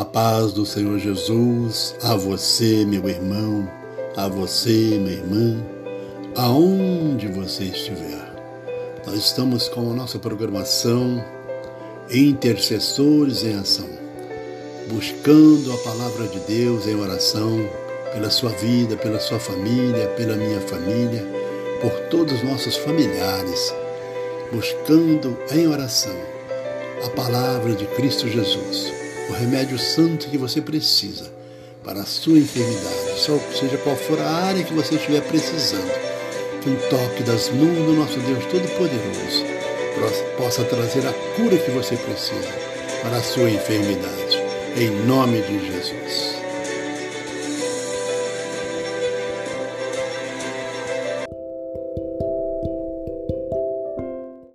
A paz do Senhor Jesus a você, meu irmão, a você, minha irmã, aonde você estiver. Nós estamos com a nossa programação Intercessores em Ação, buscando a palavra de Deus em oração pela sua vida, pela sua família, pela minha família, por todos os nossos familiares, buscando em oração a palavra de Cristo Jesus o remédio santo que você precisa para a sua enfermidade, seja qual for a área que você estiver precisando. Que um toque das mãos do nosso Deus Todo-Poderoso possa trazer a cura que você precisa para a sua enfermidade. Em nome de Jesus.